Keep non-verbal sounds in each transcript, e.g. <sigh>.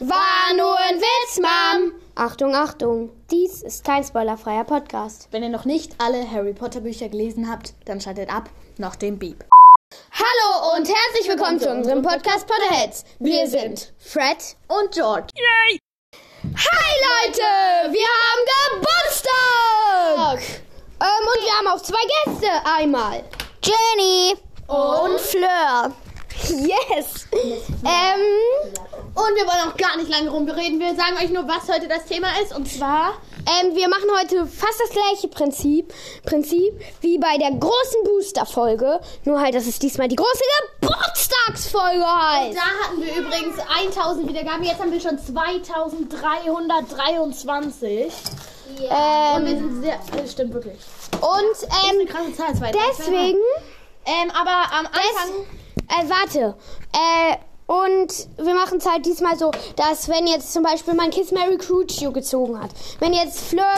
War nur ein Witz, Mom. Achtung, Achtung. Dies ist kein spoilerfreier Podcast. Wenn ihr noch nicht alle Harry Potter Bücher gelesen habt, dann schaltet ab nach dem Beep. Hallo und herzlich willkommen zu unserem Podcast Potterheads. Wir sind Fred Und George. Hi Leute, wir haben Geburtstag! Ähm, und wir haben auch zwei Gäste. Einmal Jenny und Fleur. Yes! Ähm, Und wir wollen auch gar nicht lange rumreden. Wir sagen euch nur, was heute das Thema ist. Und zwar ähm, wir machen heute fast das gleiche Prinzip, Prinzip wie bei der großen Booster-Folge. Nur halt, dass es diesmal die große Geburtstagsfolge heißt. Da hatten wir übrigens 1000 Wiedergaben. Jetzt haben wir schon 2323. Und wir Ähm, sind sehr. Das stimmt wirklich. und Eine ähm, krasse Zahl. Zwei, deswegen, Ähm, aber am Anfang. äh, warte, äh, und wir machen es halt diesmal so, dass wenn jetzt zum Beispiel mein Kiss Mary Crucio gezogen hat, wenn jetzt Fleur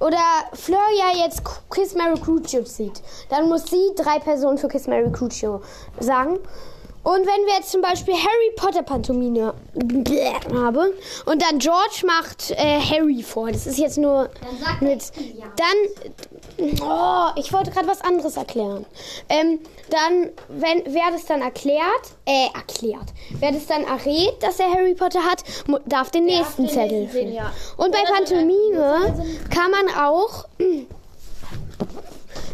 oder Fleur ja jetzt Kiss Mary Crucio zieht, dann muss sie drei Personen für Kiss Mary Crucio sagen. Und wenn wir jetzt zum Beispiel Harry Potter Pantomime haben und dann George macht äh, Harry vor, das ist jetzt nur mit, dann, oh, ich wollte gerade was anderes erklären. Ähm, dann, wenn wer das dann erklärt, äh, erklärt, wer das dann errät, dass er Harry Potter hat, darf den nächsten den Zettel nächsten sehen, ja. Und bei Pantomime kann man auch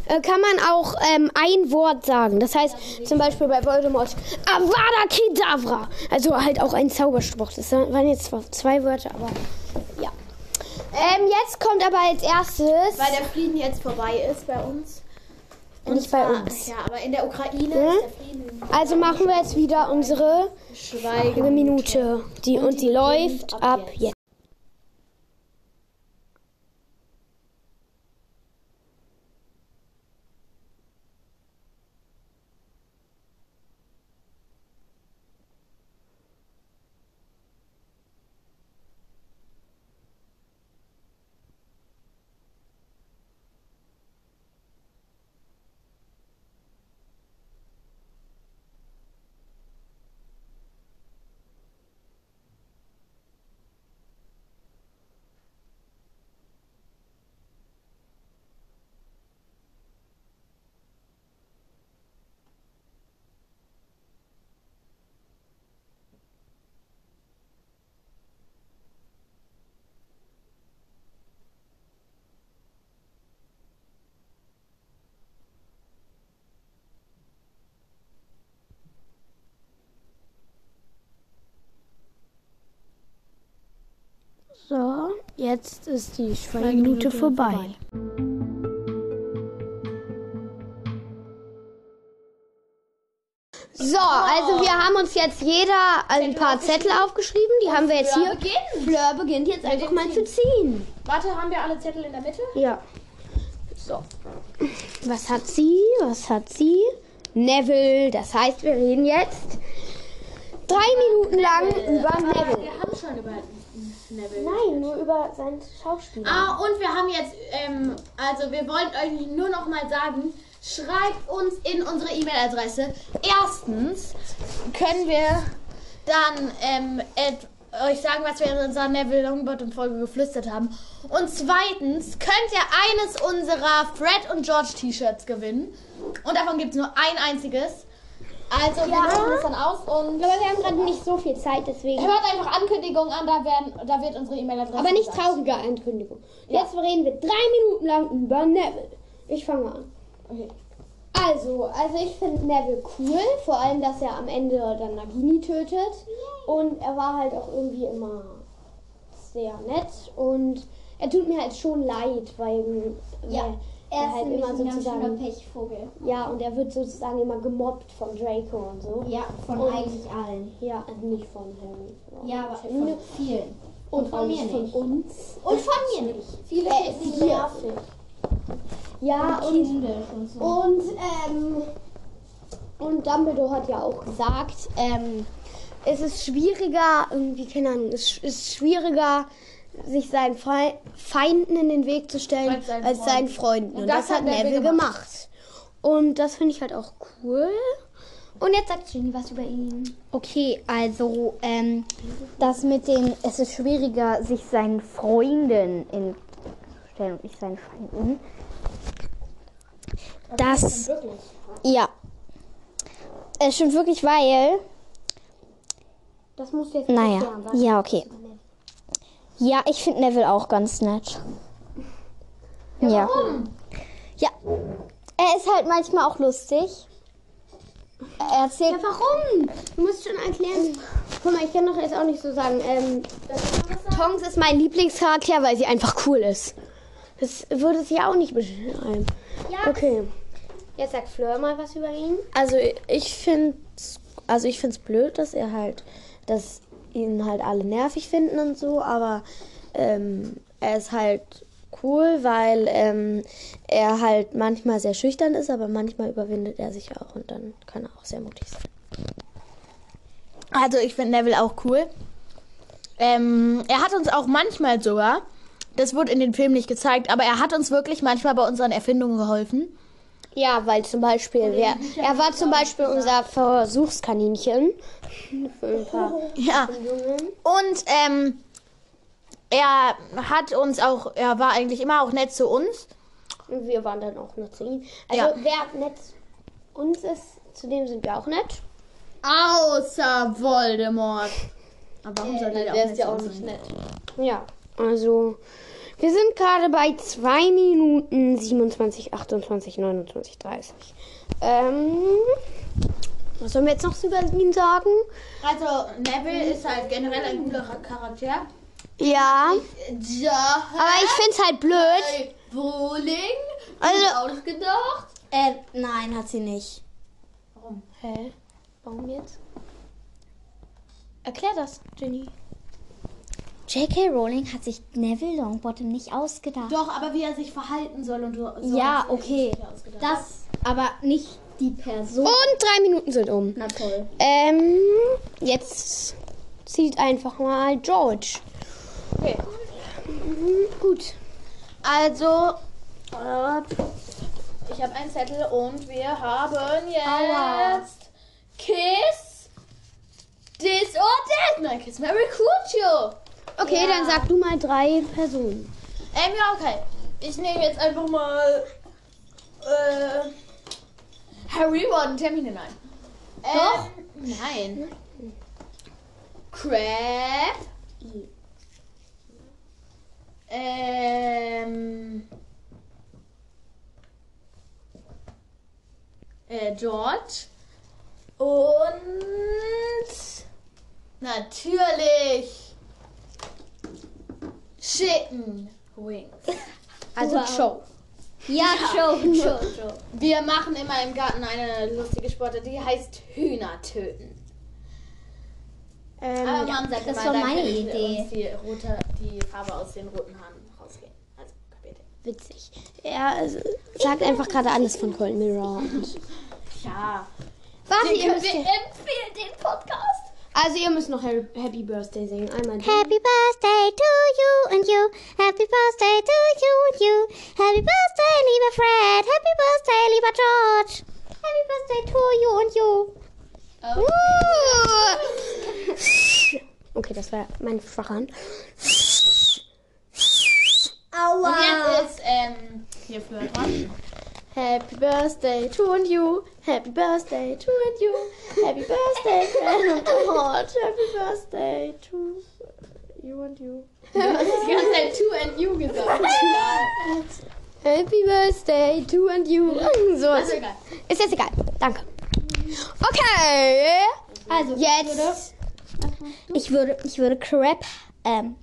äh, kann man auch ähm, ein Wort sagen. Das heißt zum Beispiel bei Voldemort Avada Kedavra. Also halt auch ein Zauberspruch. Das waren jetzt zwar zwei Wörter, aber ja. Ähm, jetzt kommt aber als erstes. Weil der Frieden jetzt vorbei ist bei uns. Nicht bei zwar- uns. Ja, aber in der Ukraine Hm? ist der Frieden. Also machen wir jetzt wieder unsere Schweigen. eine Minute. Die, und die läuft ab jetzt. So, jetzt ist die Schweigeminute vorbei. So, also wir haben uns jetzt jeder ein paar Zettel aufgeschrieben. Die haben wir jetzt hier. beginnt. Fleur beginnt jetzt einfach mal zu ziehen. Warte, haben wir alle Zettel in der Mitte? Ja. So. Was hat sie? Was hat sie? Neville. Das heißt, wir reden jetzt drei Minuten lang über Neville. Wir haben schon über Neville. Nein, nur über sein Schauspiel. Ah, und wir haben jetzt, ähm, also wir wollen euch nur noch mal sagen, schreibt uns in unsere E-Mail-Adresse. Erstens können wir dann ähm, euch sagen, was wir in unserer Neville Longbottom-Folge geflüstert haben. Und zweitens könnt ihr eines unserer Fred und George T-Shirts gewinnen. Und davon gibt es nur ein einziges. Also wir Ja. machen das dann aus und Aber wir haben gerade nicht so viel Zeit, deswegen. hört einfach Ankündigungen an, da, werden, da wird unsere E-Mail-Adresse Aber nicht traurige Ankündigung. Jetzt reden wir drei Minuten lang über Neville. Ich fange an. Okay. Also, also ich finde Neville cool, vor allem, dass er am Ende dann Nagini tötet. Und er war halt auch irgendwie immer sehr nett und er tut mir halt schon leid, weil weil er halt immer sozusagen Pechvogel. ja und er wird sozusagen immer gemobbt von Draco und so. Ja, von Und- eigentlich allen. Ja, also nicht von Harry. Ja, aber Hermine. von vielen. und von auch mir nicht von nicht. uns. Und von mir nicht. Viele Äh, finden hier. nervig. Ja, und kindisch und so. Und, ähm, und Dumbledore hat ja auch gesagt, ähm, es ist schwieriger, irgendwie, keine Ahnung, es ist schwieriger, sich seinen Fre Feinden in den Weg zu stellen, Als seinen als seinen Freunden. Und, das, hat Neville gemacht. Und das finde ich halt auch cool. Und jetzt sagt Ginny was über ihn. Okay, also ähm, das mit den, es ist schwieriger, sich seinen Freunden in stellen und nicht seinen Feinden. Das, ja, es stimmt wirklich, weil, Das musst du jetzt naja, ja, okay. Ja, ich finde Neville auch ganz nett. Ja. Ja. Er ist halt manchmal auch lustig. Er erzählt. Ja, warum? Du musst schon erklären. Guck mal, ich kann doch jetzt auch nicht so sagen. Ähm, Tongs ist mein Lieblingscharakter, weil sie einfach cool ist. Das würde sie ja auch nicht beschreiben. Ja. Okay. Jetzt sagt Fleur mal was über ihn. Also ich finde also ich finde es blöd, dass er halt, dass ihn halt alle nervig finden und so, aber ähm, er ist halt cool, weil ähm, er halt manchmal sehr schüchtern ist, aber manchmal überwindet er sich auch und dann kann er auch sehr mutig sein. Also ich finde Neville auch cool. Ähm, er hat uns auch manchmal sogar, das wurde in den Filmen nicht gezeigt, aber er hat uns wirklich manchmal bei unseren Erfindungen geholfen. Ja, weil zum Beispiel, wer, er war zum Beispiel unser Versuchskaninchen. Für ein paar Ja. Und ähm, er hat uns auch, er war eigentlich immer auch nett zu uns. Und wir waren dann auch nett zu ihm. Also Ja. wer nett zu uns ist, zu dem sind wir auch nett. Außer Voldemort. Aber warum sollte Der, der, der auch ist ja auch nicht sein? nett. Ja, also wir sind gerade bei 2 Minuten 27, 28, 29, 30. Ähm, was sollen wir jetzt noch über ihn sagen? Also Neville ist halt generell ein guter Charakter. Ja, Ja. aber ich finde es halt blöd. Bowling? Also, Ausgedacht? Äh, nein, hat sie nicht. hä? Warum jetzt? Erklär das, Jenny. J.K. Rowling hat sich Neville Longbottom nicht ausgedacht. Doch, aber wie er sich verhalten soll und so. ja, okay. Das, aber nicht die Person. Und drei Minuten sind um. Na toll. Ähm, jetzt zieht einfach mal George. Okay. Mhm, gut. Also, äh, ich habe einen Zettel und wir haben jetzt Kiss, This or That. Nein, Kiss Mary Crucio. Okay, dann sag du mal drei Personen. Ähm, ja, okay. Ich nehme jetzt einfach mal äh, Harry Ron Termine nein. Doch? nein. Crab. Ähm. Äh, George. Und natürlich Chicken Wings. Also Joe. Ja, schon, <laughs> schon, schon. Wir machen immer im Garten eine lustige Sportart, die heißt Hühner töten. Ähm, Aber Mom sagt das war meine Idee. die, rote, die Farbe aus den roten Haaren rausgehen. Also, kapiert ihr? witzig. Er also, sagt einfach gerade alles von Cold Mirror. <laughs> Ja. Warte, ihr müsst wir ja- empfehlen, den Podcast. Also ihr müsst noch Happy, Birthday singen. Einmal die. Happy birthday to you and you. Happy birthday to you and you. Happy birthday, lieber Fred. Happy birthday, lieber George. Happy birthday to you and you. Okay, das war mein schwacher Hand. Aua. Und jetzt ist, ähm, hier für dran. Happy Birthday to and you. Happy Birthday to and you. Happy Birthday, George. Happy Birthday to you and <laughs> you. Du hast die ganze Zeit to and you gesagt. <laughs> Happy Birthday to and you. So, Also egal. ist jetzt egal. Danke. Okay. Also, Jetzt. ich würde, ich würde Crab ähm,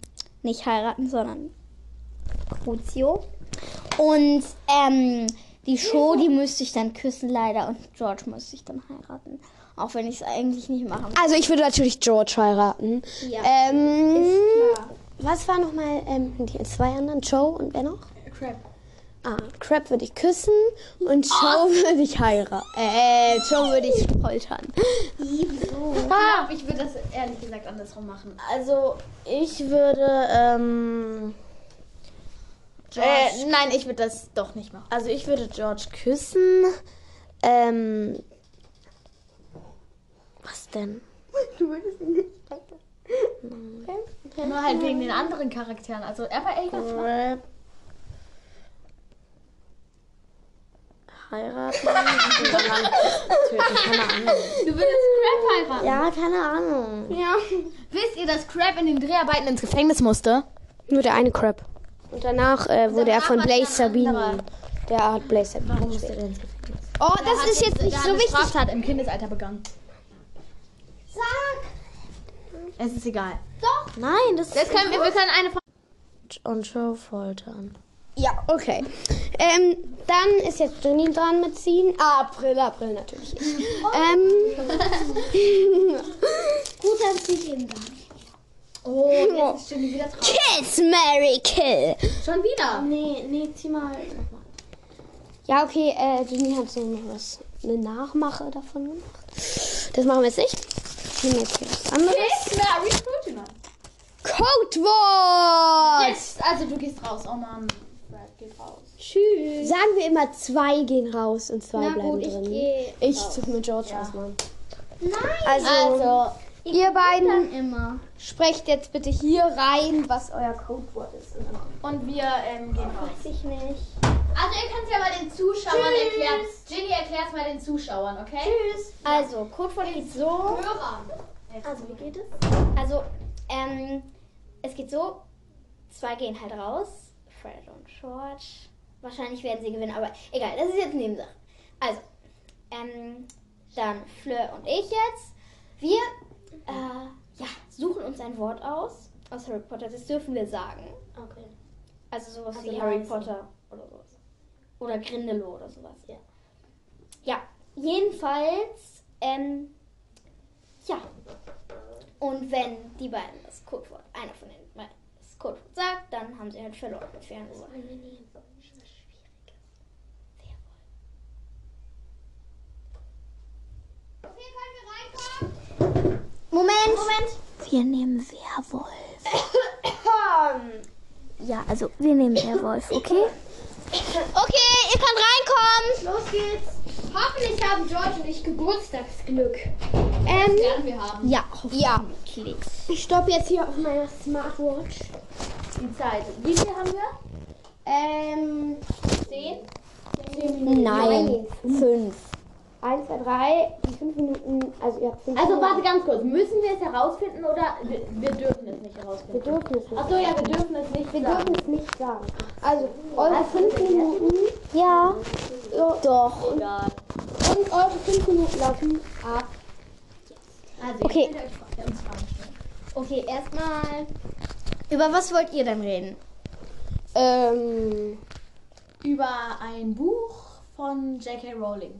nicht heiraten, sondern Crucio. Und ähm, die Show, die müsste ich dann küssen, leider. Und George müsste ich dann heiraten. Auch wenn ich es eigentlich nicht machen will. Also ich würde natürlich George heiraten. Ja. Ähm, was war nochmal ähm, die zwei anderen? Joe und wer noch? Crap. Ah, Crab würde ich küssen und Joe würde ich heiraten. Äh, Joe würde ich foltern. <laughs> Ich glaube, ich würde das ehrlich gesagt andersrum machen. Also ich würde, ähm, Äh, nein, ich würde das doch nicht machen. also ich würde George küssen. Ähm, Was denn? Nur halt wegen den anderen Charakteren. Also er war echt Crap. Heiraten. und dann töten, keine Ahnung. Du würdest Crab heiraten. Ja, keine Ahnung. Ja. Wisst ihr, dass Crab in den Dreharbeiten ins Gefängnis musste? Nur der eine Crab. Und danach äh, wurde er von Blaze Sabini. anderer. Der hat Blaze Sabini. Warum der denn ins Gefängnis? Oh, das ist jetzt nicht der so hat eine wichtig. Straftat im Kindesalter begangen. Sag! Es ist egal. Nein, das Jetzt können wir, wir können eine Frage. und Show foltern. Ja, okay. Ähm, dann ist jetzt Jenny dran mit ziehen. Ah, April, April natürlich. <laughs> ähm, <laughs> Gut, dann zieh ich eben gar nicht. Oh, jetzt ist Jenny wieder drauf. Kiss, Mary, Kill. Schon wieder. Nee, nee, zieh mal nochmal. Ja, okay, äh, Jenny hat so noch was, eine Nachmache davon gemacht. Das machen wir jetzt nicht. Ich nehme jetzt hier was anderes. Frutina. Codewort! Yes, also du gehst raus. Oh Mann. Geht raus. Tschüss. Sagen wir immer, zwei gehen raus und zwei Na bleiben gut, ich drin. gehe. Ich suche mir George aus, Mann. Nein. Also, Also, ihr beiden sprecht jetzt bitte hier rein, was euer Codewort ist. und wir ähm, gehen raus. Weiß ich nicht. Also ihr könnt es ja mal den Zuschauern erklären. Ginny erklärt mal den Zuschauern, okay? Tschüss. Also, Codewort geht so. Hörern. Also, wie geht es? Also, ähm, es geht so. Zwei gehen halt raus. Fred und George. Wahrscheinlich werden sie gewinnen, aber egal, das ist jetzt Nebensache. Also, ähm, dann Fleur und ich jetzt. Wir, äh, ja, suchen uns ein Wort aus. Aus Harry Potter. Das dürfen wir sagen. Okay. Also sowas Also wie Harry. Potter oder sowas. Oder Grindelow oder sowas. Ja. Ja, jedenfalls, ähm, ja. Und wenn die beiden das Codewort, einer von den beiden das Codewort sagt, dann haben sie halt verloren. mit fairen Worten. Moment, Moment. Wir nehmen Werwolf. <coughs> ja, also wir nehmen Werwolf, okay? Okay, ihr könnt reinkommen. Los geht's. Hoffentlich haben George und ich Geburtstagsglück. Ähm, Werden wir haben. Ja, ja. hoffentlich. Ich stoppe jetzt hier auf meiner Smartwatch. Die Zeit. Wie viel haben wir? Ähm, Zehn? nein, fünf. Eins, zwei, drei, die fünf Minuten, also ihr habt fünf Also Minuten. warte ganz kurz. Müssen wir es herausfinden oder wir, wir dürfen es nicht Wir herausfinden? dürfen es nicht. Achso, ja, wir dürfen es nicht Wir sagen. dürfen es nicht sagen. Also, eure fünf Minuten Ja, so, doch. Egal. und eure fünf Minuten laufen ab. Also, Okay. Okay, erstmal. Über was wollt ihr denn reden? Ähm, Über ein Buch von J.K. Rowling.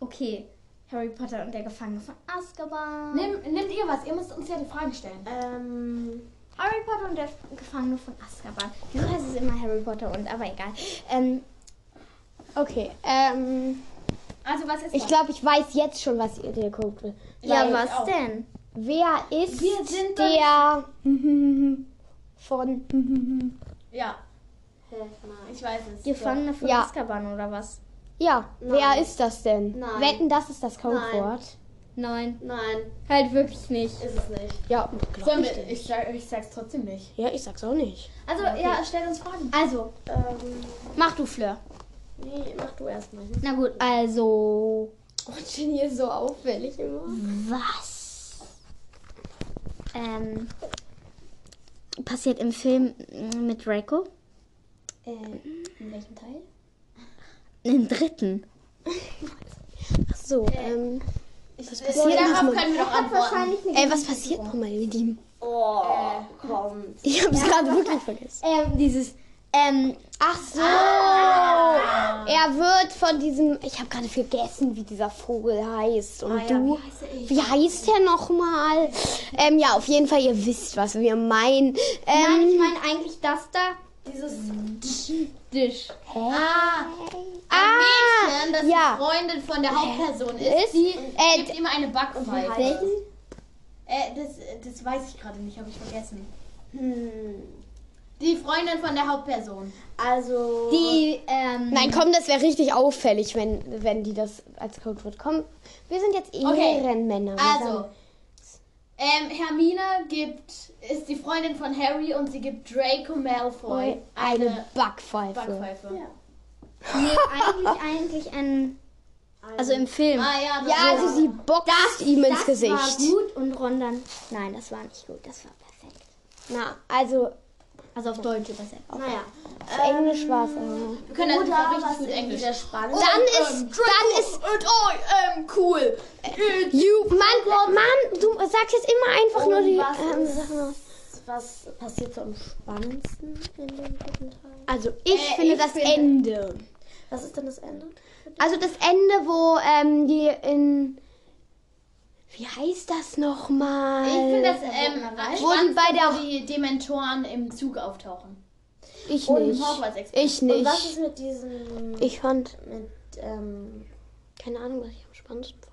Okay, Harry Potter und der Gefangene von Azkaban. Nimm, nehmt ihr was? Ihr müsst uns ja die Fragen stellen. Ähm, Harry Potter und der Gefangene von Azkaban. Wieso heißt es immer Harry Potter und, aber egal. Ähm, okay, ähm, Also, was ist ich glaube, ich weiß jetzt schon, was ihr dir guckt. ja, ich was auch. denn? Wer ist der von Ja, ich weiß es. Gefangene von Ja. Azkaban oder was? Ja, wer ist das denn? Nein. Wetten, das ist das Codewort. Nein, Nein, halt wirklich nicht. ist es nicht. Ja, glaub ich. wir, ich, sag, ich sag's trotzdem nicht. Ja, ich sag's auch nicht. Also, ja, stell uns Fragen. Also, Ähm, mach du, Fleur. nee, mach du erstmal. Na gut, also. Oh, Jenny ist so auffällig immer. Was? Ähm. Passiert im Film mit Draco? Äh, in welchem Teil? Im dritten. Ach so, ähm, Was passiert Darauf nochmal? können wir doch antworten. Ey, was passiert nochmal mit ihm? Oh, komm. Ich hab's gerade wirklich vergessen. Ähm, dieses. Ähm, Ach so. Er wird von diesem, ich habe gerade vergessen, wie dieser Vogel heißt. Und du, wie heißt der nochmal? Ähm, ja, auf jeden Fall, ihr wisst, was wir meinen. nein, ich Ähm, meine eigentlich das da. Dieses Dish. Ah, ah, Mädchen, das ja. die Freundin von der Hauptperson ist, Ist, die äh, gibt immer eine Backpfeife. Welchen? Äh, das, das weiß ich gerade nicht, habe ich vergessen. Hm. Die Freundin von der Hauptperson. Also. Die, ähm. Nein, komm, das wäre richtig auffällig, wenn, wenn die das als Codewort kommen. Wir sind jetzt Okay. Ehrenmänner. Wir Also, sagen- ähm, Hermine gibt, ist die Freundin von Harry und sie gibt Draco Malfoy eine eine Backpfeife. Backpfeife. Nee, eigentlich, eigentlich ein. Also im Film. Ah ja, das Ja, war- also sie boxt ihm ins das Gesicht. war gut und Ron dann. Nein, das war nicht gut. Das war perfekt. Na, also Also auf Deutsch übersetzt. Naja. auf Englisch war es. aber- wir können also Oder richtig was gut Englisch. spannend Dann ähm, ist, dann ist Und oh, ähm, cool. You, Mann, Mann, du sagst jetzt immer einfach nur die. Ähm, Sachen. Was passiert so am spannendsten in dem dritten Teil? Also ich Äh, finde ich das finde- Ende. Was ist denn das Ende? Also das Ende, wo ähm, die in. Wie heißt das nochmal? Ich finde das ähm, Wo die bei der- wo die Dementoren im Zug auftauchen. Ich Und nicht. Ich Und nicht. was ist mit diesem. Ich fand. mit, ähm, Keine Ahnung, was ich am spannendsten fand.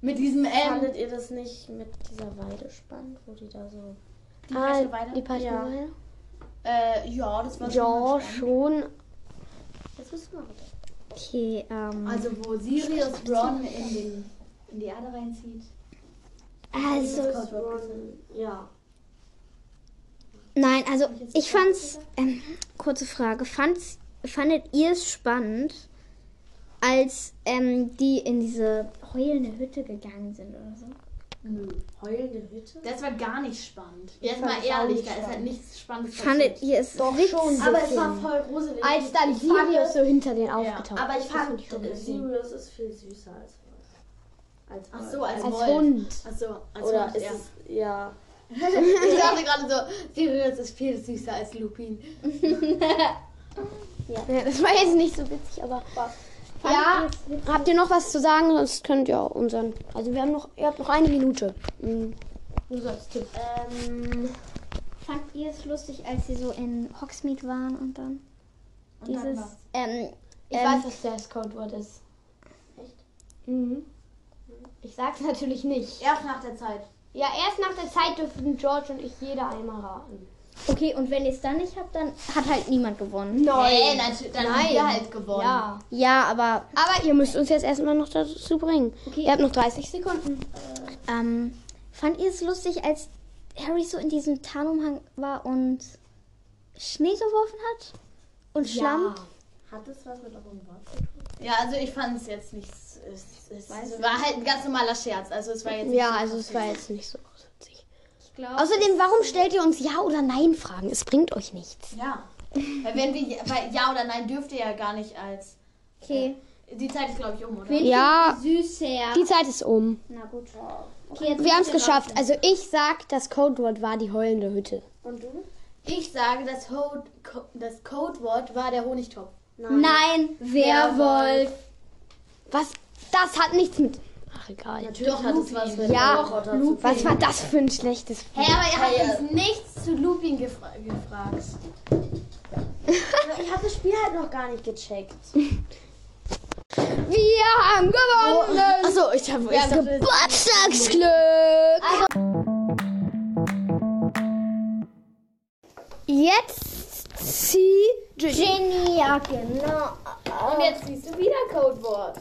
Mit diesem ähm, fandet ihr das nicht mit dieser Weide spannend, wo die da so. die Ah, Peschelweide? die Peschelweide? Äh, ja, das war schon Ja, spannend. schon. Jetzt müssen wir weiter. Okay, ähm. Also wo Sirius Ron in, den, in die Erde reinzieht. Also. Ja. Nein, also ich fand's. Ähm, kurze Frage. Fand's, fandet ihr es spannend, als ähm, die in diese heulende Hütte gegangen sind oder so? Nö. Heulende Hütte? Das war gar nicht spannend. Jetzt mal ehrlich, nicht da ist halt spannend. nichts Spannendes Fandet ihr es Doch schon. Aber es war voll gruselig. Als dann Sirius so hinter den aufgetaucht Aber ich fand. Sirius ist viel süßer als. Als Ach so, als, Als Wolf. Hund. Ach so, als Oder Hund, ist ja. es. Ja. <laughs> Ich dachte gerade so, Sirius ist viel süßer als Lupin. <laughs> Ja, das war jetzt nicht so witzig, aber. Ja, habt ihr noch was zu sagen? Sonst könnt ihr auch unseren. Also wir haben noch, ihr habt noch eine Minute. Mhm. Nur so als Tipp. Ähm. Fand ihr es lustig, als sie so in Hogsmeade waren und dann Und dieses. dann ähm, Ich ähm, weiß, was das Codewort ist. Echt? Mhm. Ich sag's natürlich nicht. Erst nach der Zeit. Ja, erst nach der Zeit dürfen George und ich jeder einmal raten. Okay, und wenn ihr es dann nicht habt, dann hat halt niemand gewonnen. Nee, natürlich, dann haben wir halt gewonnen. Ja. Ja, aber Aber ihr müsst uns jetzt erstmal noch dazu bringen. Okay. Ihr habt noch 30 Sekunden. ähm, fand ihr es lustig, als Harry so in diesem Tarnumhang war und Schnee geworfen hat? Und Schlamm? Hat es was mit eurem Wort zu tun? Ja, also ich fand es jetzt nicht. Es, es, es war halt ein ganz normaler Scherz. Also es war jetzt nicht Ja, so also es war jetzt nicht so witzig. Außerdem, warum stellt ihr uns Ja oder Nein Fragen? Es bringt euch nichts. Ja. Weil wenn wir weil ja oder nein dürft ihr ja gar nicht als. Okay. Die Zeit ist glaube ich um, oder? Ja. ihr süßer. Die Zeit ist um. Na gut. Okay, jetzt Wir haben es geschafft. Also ich sag, das Codewort war die heulende Hütte. Und du? Ich sage, das, Code, Co- das Codewort war der Honigtopf. Nein, Werwolf. Was? Das hat nichts mit. Ach egal. Natürlich Doch, hat es Lupin. was mit Ja, tun. Was war das für ein schlechtes Hä, aber ihr habt uns nichts zu Lupin gefra gefragt. <laughs> Ich habe das Spiel halt noch gar nicht gecheckt. Wir haben gewonnen! Achso, ich habe. Wir haben Geburtstagsglück! Jetzt zieh Jenny, ja genau. Und jetzt siehst du wieder Codewort.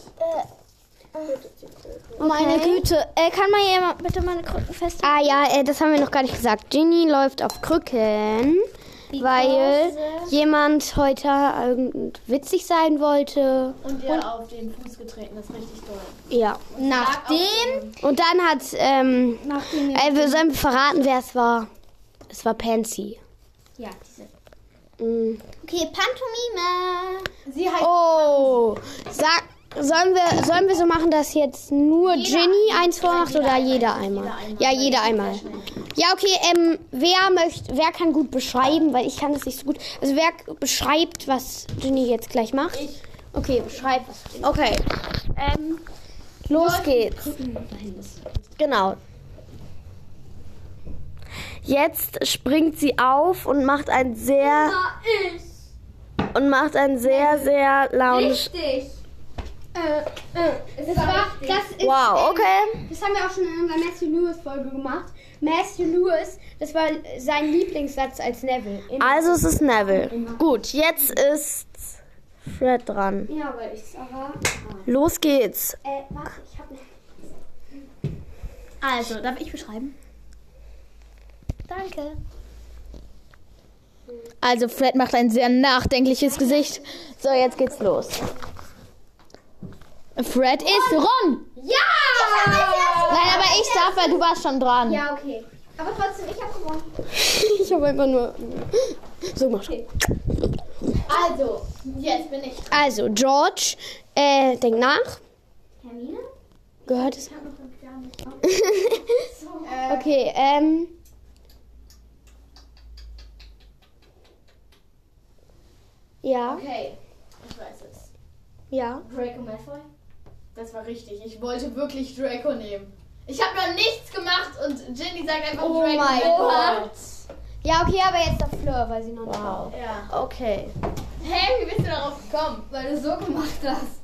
Meine Güte. Äh, kann man hier mal bitte meine Krücken festhalten? Ah ja, äh, das haben wir noch gar nicht gesagt. Ginny läuft auf Krücken, weil jemand heute irgend witzig sein wollte. Und dir auf den Fuß getreten, das ist richtig toll. Ja. Nachdem. Und dann hat, ähm, Nachdem wir. äh, wir sollen verraten, wer es war. Es war Pansy. Ja, diese. Okay, Pantomime. Sie heißt Oh, sag, sollen wir, sollen wir so machen, dass jetzt nur Ginny eins vormacht oder jeder einmal? Ja, jeder einmal. Ja, okay, ähm, wer möchte, wer kann gut beschreiben, weil ich kann das nicht so gut. Also wer beschreibt, was Ginny jetzt gleich macht? Ich. Okay, beschreib was. Okay. Ähm, los geht's. Genau. Jetzt springt sie auf und macht ein sehr und macht ein sehr sehr launisch. Richtig. Äh, äh, das war, das ist, Wow, okay. das haben wir auch schon in unserer Matthew Lewis Folge gemacht, Matthew Lewis, das war sein Lieblingssatz als Neville. Also es ist Neville. Gut, jetzt ist Fred dran. ja, weil ich Sarah. Los geht's. Äh, warte, ich hab nicht. Also, darf ich beschreiben? Danke. Also, Fred macht ein sehr nachdenkliches Gesicht. So, jetzt geht's los. Fred ist Ron. Ja! Nein, aber ich darf, weil du warst schon dran. Ja, okay. Aber trotzdem, ich habe gewonnen. <laughs> Ich habe einfach nur so gemacht. Also, jetzt bin ich. Also, George, äh, denk nach. Hermine? Gehört es? Ich habe noch <laughs> fünf Jahre. Okay, ähm. Ja, Okay, ich weiß es. ja. Draco Malfoy? Das war richtig. Ich wollte wirklich Draco nehmen. Ich habe noch nichts gemacht und Ginny sagt einfach Oh Draco. mein Malfoy. Gott. Ja, okay, aber jetzt der Fleur, weil sie noch nicht Wow. Ja. Okay. Hä, wie bist du darauf gekommen? Weil du so gemacht hast.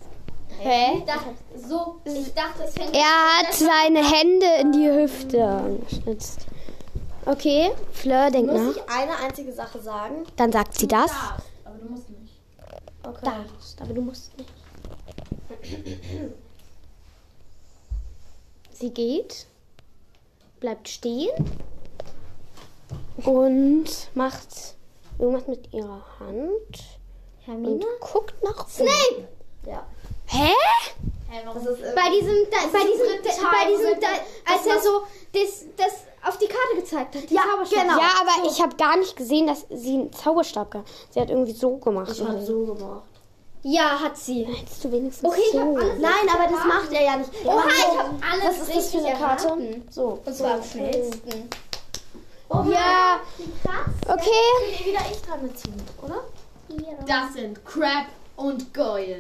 Hä? Ich dachte, so. Ich dachte, es fände Er hat seine Hände in die Hüfte geschnitzt. Okay, Fleur denkt Muss nach. ich eine einzige Sache sagen? Dann sagt sie das. Darfst, aber du musst nicht. Okay. Darfst, aber du musst nicht. Sie geht, bleibt stehen und macht irgendwas mit ihrer Hand Hermine? und guckt nach Snape. Ja. Hä? Hä, warum? Das ist äh, Bei diesem, da, bei diesem, da, bei diesem, da, als er so das, das auf die Karte gezeigt hat. die Ja, Zauberstab. genau. Ja, aber ich habe gar nicht gesehen, dass sie einen Zauberstab gehabt. Sie hat irgendwie so gemacht. ich habe so gemacht. Ja, hat sie. Hättest du wenigstens Okay, ich so. hab alles Nein, aber das macht er ja nicht. Oha, ich so. hab alles Was ist das für eine richtig Karte? erraten. So. Und zwar am schnellsten. Ja, Krass. okay. wieder ich dran beziehen, oder? Das sind Crab und Goyle.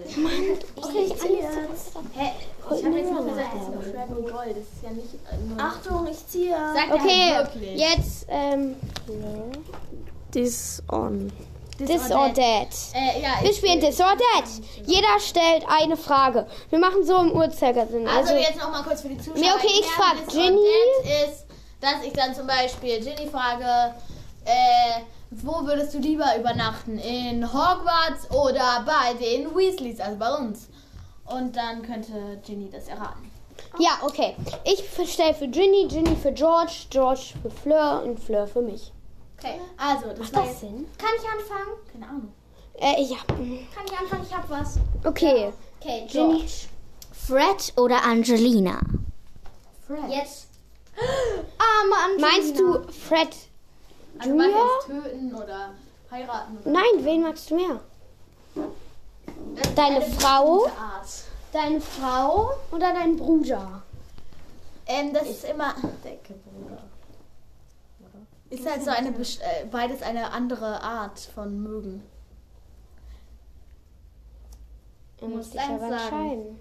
Okay, ich ziehe jetzt. Hä? Ich habe jetzt nur gesagt, das sind Crab und Goyle. Das ist ja nicht äh, nur. Achtung, ich ziehe. Sagt Okay, wirklich. jetzt, ähm, This on. this or that. Äh, ja, Wir spielen this or that. Jeder stellt eine Frage. Wir machen so im Uhrzeigersinn. also, Also, jetzt nochmal kurz für die Zuschauer. Nee, okay, ich erklären. frag This or Ginny. that ist, dass ich dann zum Beispiel Ginny frage, äh, wo würdest du lieber übernachten? In Hogwarts oder bei den Weasleys, also bei uns? Und dann könnte Ginny das erraten. ja, okay. Ich stelle für Ginny, Ginny für George, George für Fleur und Fleur für mich. Okay, also, das Macht war das Sinn? Kann ich anfangen? keine Ahnung. Äh, ja. Kann ich anfangen? Ich hab was. Okay. Okay, Ginny. George. Fred oder Angelina? Fred. Jetzt. <gasps> Arme Angelina. Meinst du Fred Also, Junior? jetzt töten oder heiraten? Oder Nein, wen magst du mehr? Das Deine eine Frau? Deine Frau oder dein Bruder? Ähm, das ist immer. Decke, Bruder. Ist halt so eine. Äh, beides eine andere Art von mögen. Muss musst sich aber entscheiden.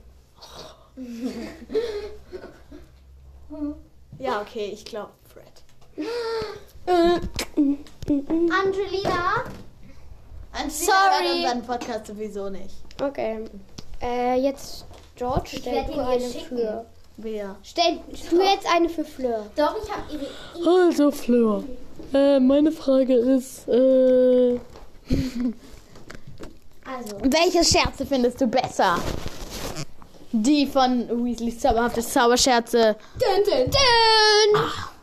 <laughs> Ja, okay, ich glaube Fred. <laughs> Angelina. Angelina Sorry. hört unseren Podcast sowieso nicht. Okay. Äh, jetzt George, stell werd du ihn ihr eine schicken. für. Wer? Stell du jetzt eine für Fleur. Doch, ich hab ihre. Also, Fleur. Äh, meine Frage ist, äh. <laughs> Also. Welche Scherze findest du besser? Die von Weasleys zauberhafte Zauberscherze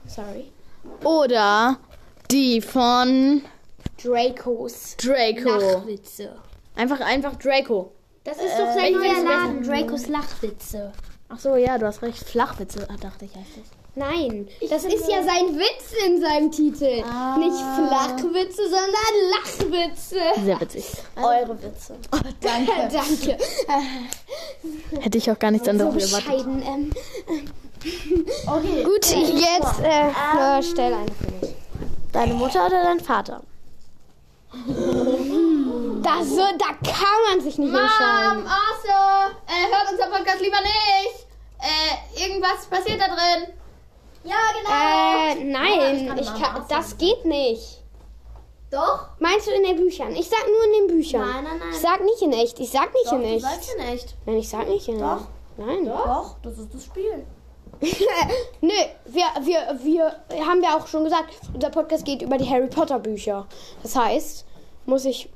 sorry. Oder die von Dracos Draco? Lachwitze. Einfach einfach Draco. Das ist doch sein welches neuer Laden, Dracos Lachwitze. Ach so, ja, du hast recht. Flachwitze, ah, dachte ich heißt es. Nein, das ist ja sein Witz in seinem Titel. Ah. Nicht Flachwitze, sondern Lachwitze. Sehr witzig. Eure Witze. <laughs> Oh, danke. <laughs> Danke. <laughs> Hätte ich auch gar nichts So anderes erwartet. bescheiden. Ähm, Okay. gut, jetzt äh, Fleur, stell eine für mich. Deine Mutter oder dein Vater? Das so, da kann man sich nicht Mom, entscheiden. also, äh, hört unser Podcast lieber nicht. Äh, irgendwas passiert da drin. Ja, genau. Äh, nein, kann ich Mama kann, das geht nicht. Doch. Meinst du in den Büchern? Ich sag nur in den Büchern. Nein, nein, nein. Ich sag nicht in echt. Ich sag nicht Doch, in du echt. sagst in echt. Nein, ich sag nicht in Doch. echt. Nein. Doch, das ist das Spiel. <laughs> Nö, wir, wir, wir haben ja auch schon gesagt, unser Podcast geht über die Harry Potter Bücher. Das heißt, muss ich,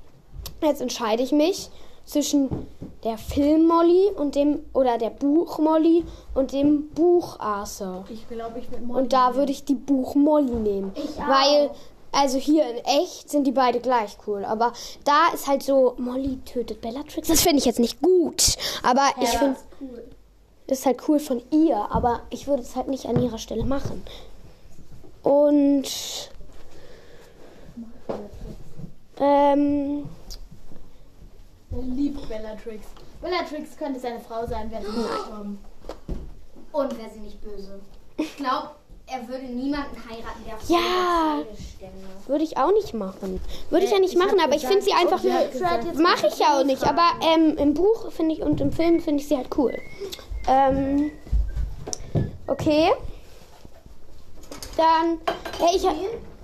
jetzt entscheide ich mich zwischen der Film Molly und dem, oder der Buch Molly und dem Buch Arthur. Ich glaube, ich will Und da würde ich die Buch Molly nehmen. Weil, also hier in echt sind die beide gleich cool. Aber da ist halt so, Molly tötet Bellatrix. Das finde ich jetzt nicht gut. Aber ich finde, das ist halt cool von ihr. Aber ich würde es halt nicht an ihrer Stelle machen. Und, ähm, liebt Bellatrix. Bellatrix könnte seine Frau sein, wäre sie nicht gestorben. Und wäre sie nicht böse. Ich glaube, er würde niemanden heiraten, der auf Ja. seine Seite stände. würde ich auch nicht machen. Würde ich ja nicht machen, aber ich finde sie einfach, mache ich ja auch nicht. Aber ähm, im Buch finde ich und im Film finde ich sie halt cool. Ähm, okay. Dann, hey, ich,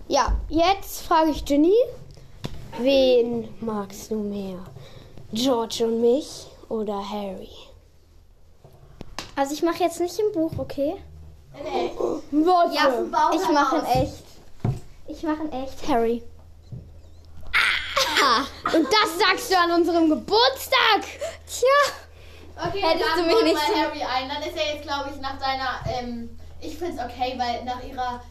ja, jetzt frage ich Jenny, wen magst du mehr? George und mich oder Harry? Also ich mache jetzt nicht im Buch, okay? Was? Ja, ich mache in echt. Ich mache in echt Harry. Und das sagst du an unserem Geburtstag? Tja. Okay, Hättest dann du mich nicht wir so- Harry ein. Dann ist er jetzt, glaube ich, nach deiner. Ähm, ich finde es okay, weil nach ihrer.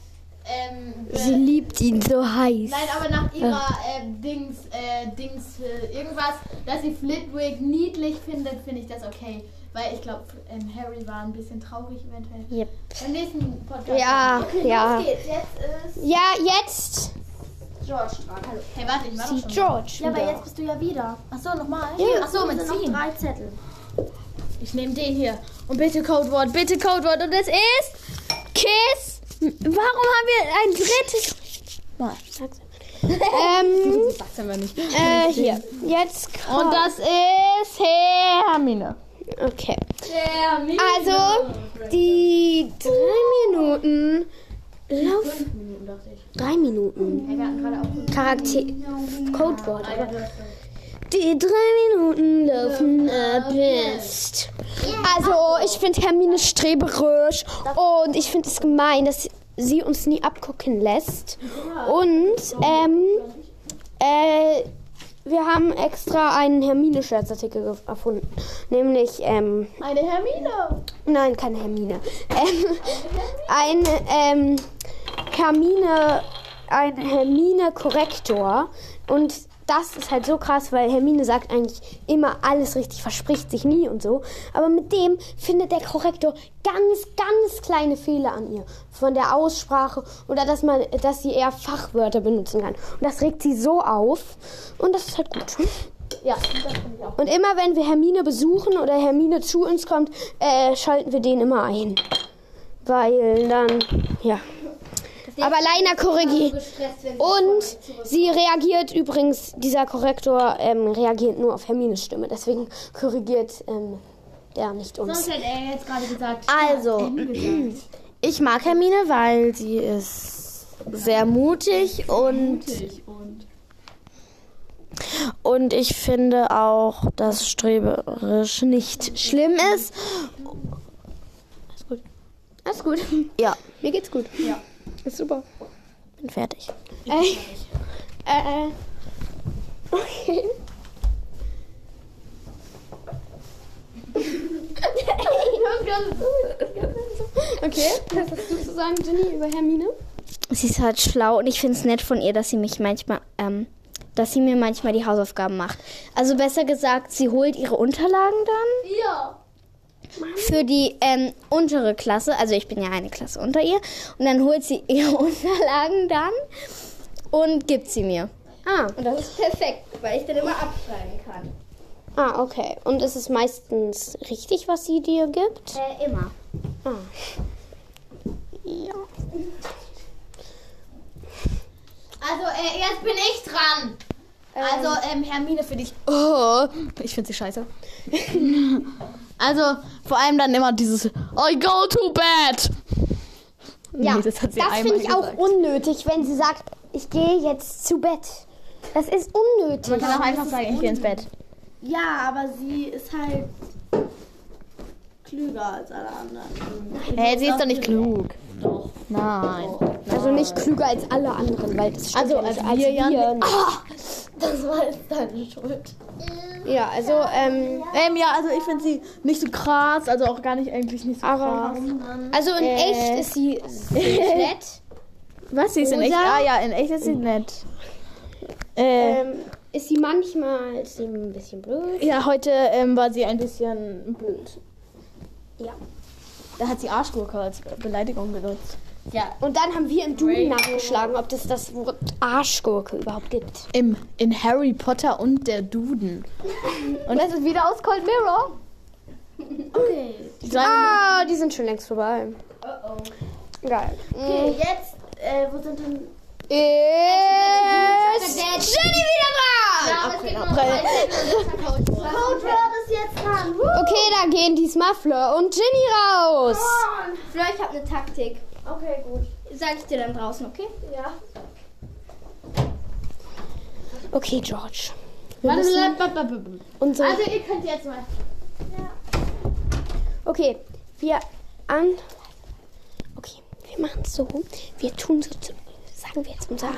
Ähm, Sie liebt ihn so heiß. Nein, aber nach ihrer ähm, Dings, äh, Dings, äh, irgendwas, dass sie Flitwick niedlich findet, finde ich das okay. Weil ich glaube, ähm, Harry war ein bisschen traurig eventuell. Yep. Beim nächsten Podcast. Ja, ja. geht's. Jetzt ist Ja, jetzt George dran. Hallo. Hey, warte, ich war doch die schon. George. Ja, aber wieder. jetzt bist du ja wieder. Achso, nochmal? Ja, Achso, mit sind noch ziehen. drei Zettel. Ich nehme den hier. Und bitte Codewort, bitte Codewort. Und es ist Kiss. Warum haben wir ein drittes? Sag's. ähm, Sag's aber nicht. äh, hier. Jetzt kommt. Und das ist Hermine. Okay. Also, die drei Minuten laufen. Drei Minuten. Charakter. Codewort. Die drei Minuten laufen ab jetzt. Also, ich finde Hermine streberisch und ich finde es gemein, dass sie uns nie abgucken lässt. Und, ähm, äh, wir haben extra einen Hermine-Scherzartikel erfunden. Nämlich, ähm, Eine Hermine. nein, keine Hermine. Ähm, ein, ähm, Hermine, ein Hermine-Korrektor. Und das ist halt so krass, weil Hermine sagt eigentlich immer alles richtig, verspricht sich nie und so. Aber mit dem findet der Korrektor ganz, ganz kleine Fehler an ihr. Von der Aussprache oder dass man, dass sie eher Fachwörter benutzen kann. Und das regt sie so auf. Und das ist halt gut. Ja. Und immer wenn wir Hermine besuchen oder Hermine zu uns kommt, äh, schalten wir den immer ein. Weil dann, ja. Aber Leina korrigiert. Und sie reagiert übrigens, dieser Korrektor ähm, reagiert nur auf Hermines Stimme. Deswegen korrigiert ähm, der nicht uns. Sonst hätte er jetzt gerade gesagt. Also, ich mag Hermine, weil sie ist sehr mutig und und ich finde auch, dass streberisch nicht schlimm ist. Alles gut. Alles gut. Ja, Mir geht's gut. Ja. Ist super. bin fertig. Äh, äh, okay. Okay, was hast du zu sagen, Jenny, über Hermine? Sie ist halt schlau und ich finde es nett von ihr, dass sie mich manchmal, ähm, dass sie mir manchmal die Hausaufgaben macht. Also besser gesagt, sie holt ihre Unterlagen dann Ja. Für die ähm, untere Klasse. Also ich bin ja eine Klasse unter ihr. Und dann holt sie <laughs> ihre Unterlagen dann und gibt sie mir. Ah, Und das ist perfekt, weil ich dann immer abschreiben kann. ah, okay. Und ist es meistens richtig, was sie dir gibt? Äh, immer. Ah. Ja. Also, äh, jetzt bin ich dran. Also, ähm, Hermine finde ich. Oh, ich finde sie scheiße. <laughs> also, vor allem dann immer dieses I go to bed. Ja, Nee, das das finde ich auch gesagt. unnötig, wenn sie sagt, ich gehe jetzt zu Bett. Das ist unnötig. Man kann auch einfach sagen, ich gehe ins Bett. Ja, aber sie ist halt klüger als alle anderen. Hey, sie ist doch nicht klug. Doch. Nein. Also nicht klüger als alle anderen, weil das stimmt Also, ja nicht. als wir ja nicht. Das war jetzt deine Schuld. Ja, also, ähm, Ähm, ja, also ich finde sie nicht so krass, also auch gar nicht eigentlich nicht so aber, krass. also in echt ist sie ziemlich <laughs> nett. Was, sie ist in echt? Rosa? Ah ja, in echt ist sie nett. Äh, Ähm, ist sie manchmal ist sie ein bisschen blöd. ja, heute ähm, war sie ein bisschen blöd. Ja. Da hat sie Arschgurke als Beleidigung benutzt. Ja. Und dann haben wir im Duden nachgeschlagen, ob es das Wort Arschgurke überhaupt gibt. Im, in Harry Potter und der Duden. Und das ist wieder aus Cold Mirror. Okay. Sein- Ah, die sind schon längst vorbei. Oh oh. Geil. Okay, jetzt, äh, wo sind denn. Ist Jenny wieder dran! Aber es geht nur noch ein Codewort. Codewort ist jetzt dran. Woo! Okay, da gehen diesmal Fleur und Ginny raus. Fleur, ich habe eine Taktik. Okay, gut. Sag ich dir dann draußen, okay? Ja. Okay, George. Warte, unsere Also ihr könnt jetzt mal. Okay, wir an. Okay, wir machen es so. Wir tun so. Sagen wir jetzt unser.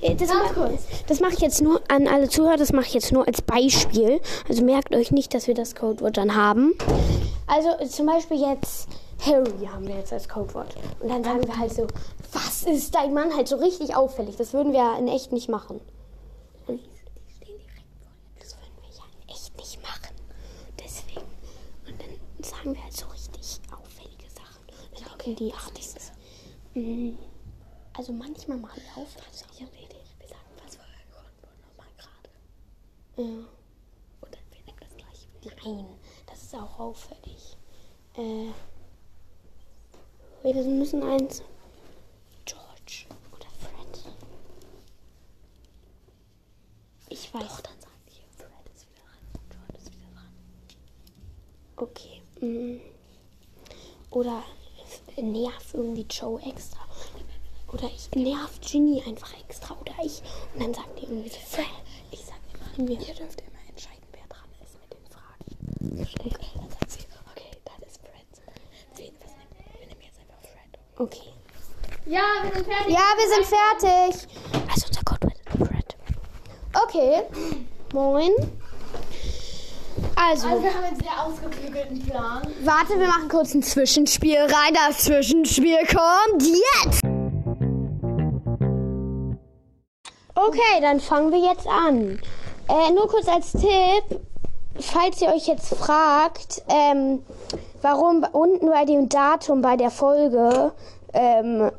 Äh, Das, das mache ich jetzt nur an alle Zuhörer. Das mache ich jetzt nur als Beispiel. Also merkt euch nicht, dass wir das Codewort dann haben. Also zum Beispiel jetzt Harry haben wir jetzt als Codewort. Und dann sagen wir halt so, was ist dein Mann halt so richtig auffällig. Das würden wir in echt nicht machen. Und die stehen direkt vor ihm. Das würden wir ja in echt nicht machen. Deswegen. Und dann sagen wir halt so richtig auffällige Sachen. Dann denken die, ach, das ist. Mm, Also manchmal machen wir auffällige Sachen. Wir sagen, was war nochmal gerade? Ja. Und dann wir das gleich. Nein, das ist auch auffällig. Äh. Wir müssen eins. George oder Fred. Ich weiß. Doch, dann sagen die, Fred ist wieder dran. George ist wieder dran. Okay. mm. Oder nerv irgendwie Joe extra. Oder ich nerv Ginny einfach extra. Oder ich. Und dann sagt die irgendwie so, Fred. Ich sag immer, ihr dürft immer entscheiden, wer dran ist mit den Fragen. Okay. Okay, dann ist Fred. Sie, was nehmen, wir nehmen jetzt einfach Fred. Okay. Ja, wir sind fertig. Ja, wir sind fertig. Also unser Codewort ist Fred. Okay. Moin. Also, Also wir haben einen sehr ausgeklügelten Plan. warte, wir machen kurz ein Zwischenspiel rein. Das Zwischenspiel kommt jetzt. Okay, dann fangen wir jetzt an. Äh, nur kurz als Tipp, falls ihr euch jetzt fragt, ähm, warum unten bei dem Datum bei der Folge ähm,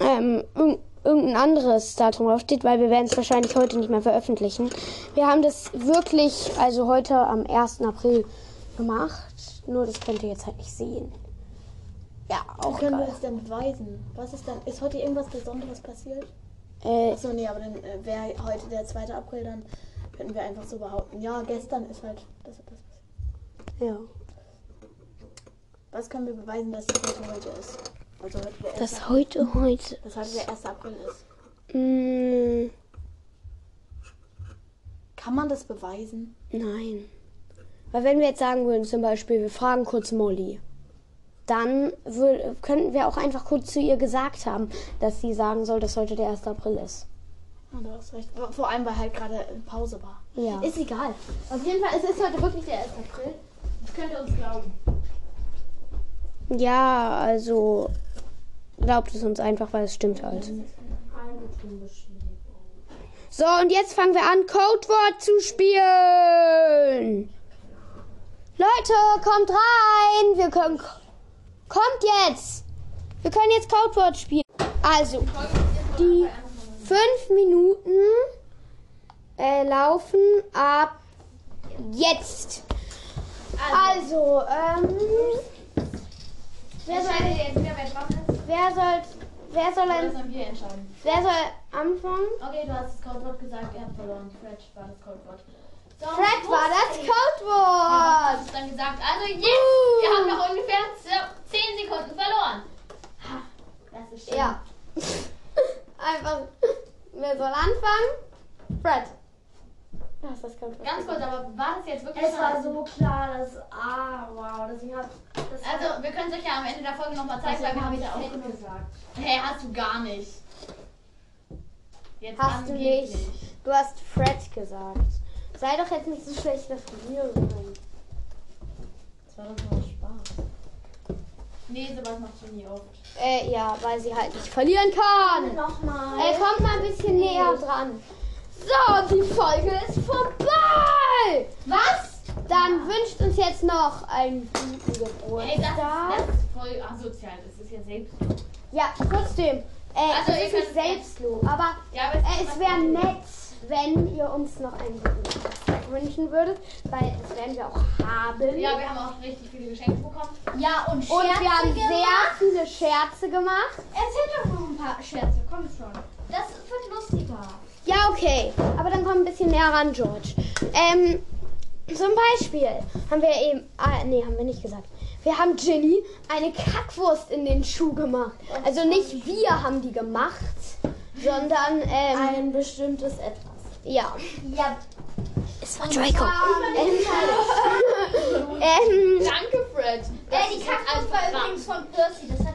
ähm, irg- irgendein anderes Datum draufsteht, weil wir werden es wahrscheinlich heute nicht mehr veröffentlichen. Wir haben das wirklich, also heute am 1. April gemacht. Nur das könnt ihr jetzt halt nicht sehen. Ja, auch Können wir geil. das denn beweisen? Was ist dann? Ist heute irgendwas Besonderes passiert? Äh, Achso, nee, aber dann äh, wäre heute der 2. April, dann könnten wir einfach so behaupten. Ja, gestern ist halt das und das passiert. ja. Was können wir beweisen, dass es heute heute ist? Also heute der 1. Das heute, heute. dass heute der 1. April ist. Mm, Kann man das beweisen? nein. Weil wenn wir jetzt sagen würden, zum Beispiel, wir fragen kurz Molly, dann wür- könnten wir auch einfach kurz zu ihr gesagt haben, dass sie sagen soll, dass heute der 1. April ist. Ja, du hast recht. Vor allem, weil halt gerade Pause war. Ja. Ist egal. Auf jeden Fall, es ist heute wirklich der 1. April. Das könnt ihr uns glauben. Ja, also glaubt es uns einfach, weil es stimmt halt. So, und jetzt fangen wir an, Codewort zu spielen. Leute, kommt rein. Wir können. Kommt jetzt. Wir können jetzt Codewort spielen. Also, die fünf Minuten äh, laufen ab jetzt. Also, ähm. Wer soll, jetzt wieder, wer dran ist. wer soll, wer soll, ein, sollen wir entscheiden. wer soll anfangen? Okay, du hast das Codewort gesagt, ihr habt verloren. Fred war das Codewort. So, Fred war das Ja, Codewort. hast du dann gesagt. Also jetzt, wir haben noch ungefähr 10 Sekunden verloren. Ha, Das ist schön. Ja. <laughs> Einfach, wer soll anfangen? Fred. Das ganz Ganz kurz, aber war das jetzt wirklich Es so? war so klar, dass. Ah, wow. Deswegen hat. Das Also, wir können es euch ja am Ende der Folge nochmal zeigen, weil wir haben es ja auch Fett gesagt. Hey, hast du gar nicht. Jetzt Hast du nicht. Du hast Fred gesagt. Sei doch jetzt nicht so schlecht, dass bist. Das war doch mal Spaß. Nee, sowas macht sie nie oft. Äh, ja, weil sie halt nicht verlieren kann. Nochmal. Er kommt mal ein bisschen näher dran. So, die Folge ist vorbei. Was? Dann wünscht uns jetzt noch einen guten Geburtstag. Ey, das, das ist voll asozial. Das ist ja selbst. Ja, trotzdem. Äh, Also, es ist nicht Selbstlob, aber Ja, aber äh, es wäre nett, wenn ihr uns noch einen guten Geburtstag wünschen würdet, weil das werden wir auch haben. Ja, wir haben auch richtig viele Geschenke bekommen. Ja, und Scherze Und wir haben gemacht. sehr viele Scherze gemacht. Erzähl doch noch ein paar Scherze, komm schon. Das wird lustiger. Ja, okay. Aber dann komm ein bisschen näher ran, George. Ähm, zum Beispiel haben wir eben. Ah, nee, haben wir nicht gesagt. Wir haben Ginny eine Kackwurst in den Schuh gemacht. Also nicht wir haben die gemacht, sondern ähm, Ein bestimmtes Etwas. ja. Ja, Es war Draco. ähm, <laughs> Ähm, Danke, Fred. äh, die Kackwurst war übrigens von Percy, das bestätigt.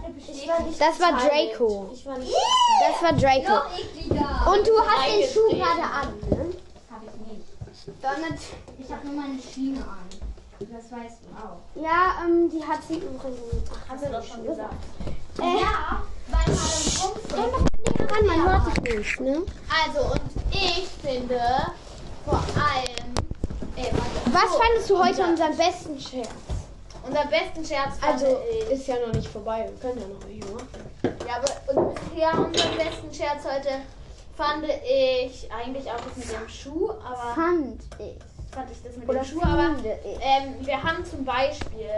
Das war Draco. Das war Draco. Und du hast den Schuh gerade an, ne? Hab ich nicht. Donald. Ich habe nur meine Schiene an. Das weißt du auch. Ja, ähm, die hat sie übrigens. Ach, Hast du doch schon gesagt. Äh, Ja, weil man im Umfeld. Man hört dich nicht, ne? Also, und ich finde vor allem. Ey. Was fandest du heute unser, unseren besten Scherz? Unser besten Scherz Also, ist ja noch nicht vorbei. Wir können ja noch welche machen. Ja, aber bisher unseren besten Scherz heute fand ich eigentlich auch das mit dem Schuh, aber Fand ich. fand ich das mit Oder dem Schuh, aber ähm, wir haben zum Beispiel,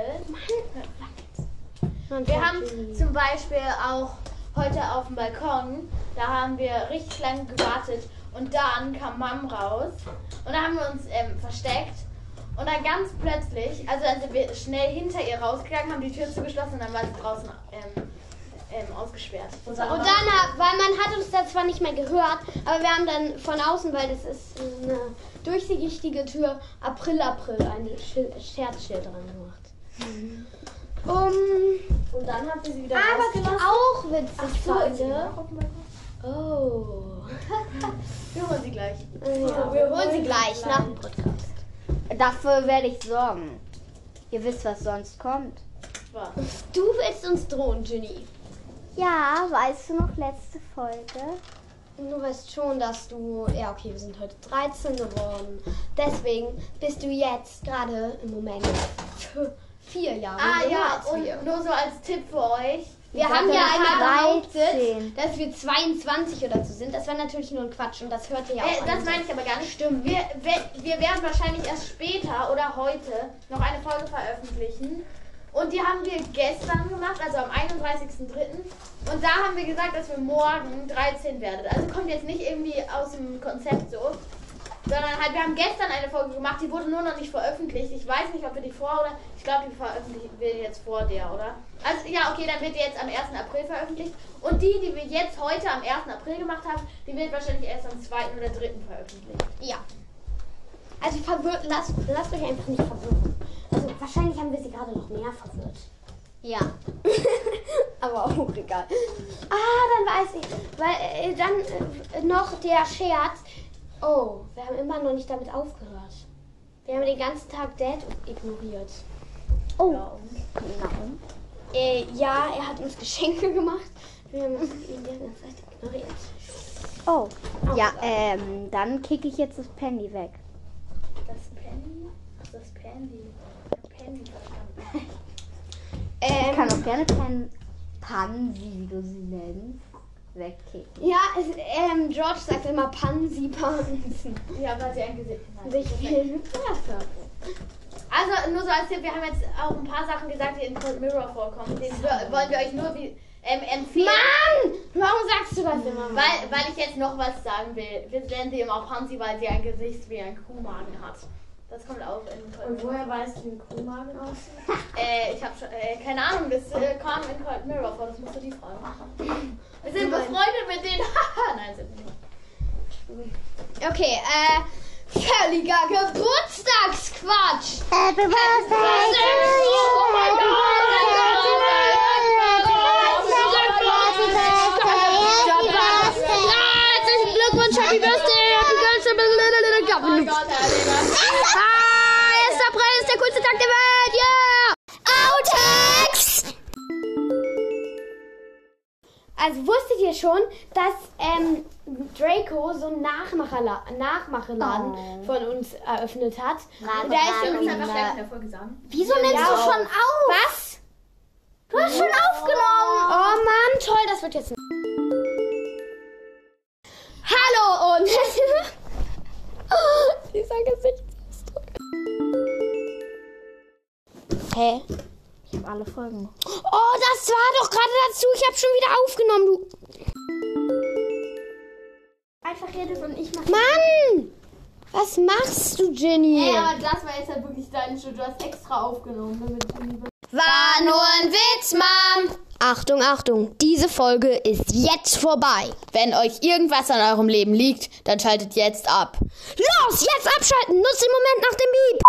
Man wir haben zum Beispiel auch heute auf dem Balkon, da haben wir richtig lange gewartet und dann kam Mom raus und da haben wir uns ähm, versteckt und dann ganz plötzlich, also dann sind wir schnell hinter ihr rausgegangen, haben die Tür zugeschlossen und dann war sie draußen ähm, ähm, ausgesperrt. Und Und dann, weil man hat uns da zwar nicht mehr gehört, aber wir haben dann von außen, weil das ist eine durchsichtige Tür, April, April, ein Schil- Scherzschild dran gemacht. Um, Und dann habt ihr sie wieder aber was ich auch witzig fand. Oh. <laughs> wir holen sie gleich. Ja, wir holen sie gleich nach dem Podcast. Dafür werde ich sorgen. Ihr wisst, was sonst kommt. Was? Du willst uns drohen, Ginny. Ja, weißt du noch letzte Folge? Du weißt schon, dass du. Ja, okay, wir sind heute 13 geworden. Deswegen bist du jetzt gerade im Moment vier Jahre Ah jünger ja, und nur so als Tipp für euch. Wir haben ja einmal behauptet, 13. dass wir 22 oder so sind. Das war natürlich nur ein Quatsch und das hört ihr ja auch Äh, das meine ich aber gar nicht. Stimmt. Wir, wir, wir werden wahrscheinlich erst später oder heute noch eine Folge veröffentlichen. Und die haben wir gestern gemacht, also am 31.03. Und da haben wir gesagt, dass wir morgen 13 werden. Also kommt jetzt nicht irgendwie aus dem Konzept so. Sondern halt, wir haben gestern eine Folge gemacht, die wurde nur noch nicht veröffentlicht. Ich weiß nicht, ob wir die vor oder. Ich glaube, die veröffentlichen wir jetzt vor der, oder? Also ja, okay, dann wird die jetzt am 1. April veröffentlicht. Und die, die wir jetzt heute am 1. April gemacht haben, die wird wahrscheinlich erst am 2. oder 3. veröffentlicht. Ja. Also verwirrt, lasst, lasst euch einfach nicht verwirren. Also wahrscheinlich haben wir sie gerade noch mehr verwirrt. Ja. <laughs> Aber auch egal. Ah, dann weiß ich. Weil äh, dann äh, noch der Scherz. Oh, wir haben immer noch nicht damit aufgehört. Wir haben den ganzen Tag Dad ignoriert. Oh. Genau. Äh, ja, er hat uns Geschenke gemacht. Wir haben ihn die ganze Zeit ignoriert. Oh. Ja, ähm, dann kicke ich jetzt das Penny weg. das Penny? Ach, das Penny. Penny verstanden. Ich kann Ähm, auch gerne Pen Pansy, wie du sie nennst, wegkicken. ja, es, ähm, George sagt immer Pansy Pansen. Ja, weil sie ein Gesicht hat. Sich viel Wasser. <laughs> Also nur so als Tipp, wir haben jetzt auch ein paar Sachen gesagt, die in Cold Mirror vorkommen. Den wollen wir euch nur wie, ähm, empfehlen. Mann! Warum sagst du das immer? Weil, weil ich jetzt noch was sagen will. Wir nennen sie immer auch Pansy, weil sie ein Gesicht wie ein Kuhmagen hat. Das kommt auch in Cold Und Mirror. woher weißt du, wie ein Kuhmagen aussieht? <laughs> Äh, ich habe schon, äh, keine Ahnung, das äh, kam in Cold Mirror vor, das musst du die fragen. <laughs> Wir sind befreundet mit denen. <laughs> Nein, sind wir nicht. Okay, äh, Völliger Geburtstagsquatsch. Happy Birthday Ihr schon, dass ähm, Draco so einen Nachmacherla Nachmacheladen von uns eröffnet hat? Und da ist irgendwie Wieso nimmst du schon auf? Was? Du hast schon aufgenommen. Oh Mann, toll, das wird jetzt. Hallo und <laughs> dieser Gesichtsausdruck. Hä? Habe alle Folgen. Oh, das war doch gerade dazu. Ich habe schon wieder aufgenommen, du. Einfach redet und ich mach. Mann! Was machst du, Jenny? Ja, aber das war jetzt halt wirklich deine Schuld. Du hast extra aufgenommen, damit nie War nur ein Witz, Mom. Achtung, Achtung, diese Folge ist jetzt vorbei. Wenn euch irgendwas an eurem Leben liegt, dann schaltet jetzt ab. Los, jetzt abschalten. Nutzt den Moment nach dem Beep.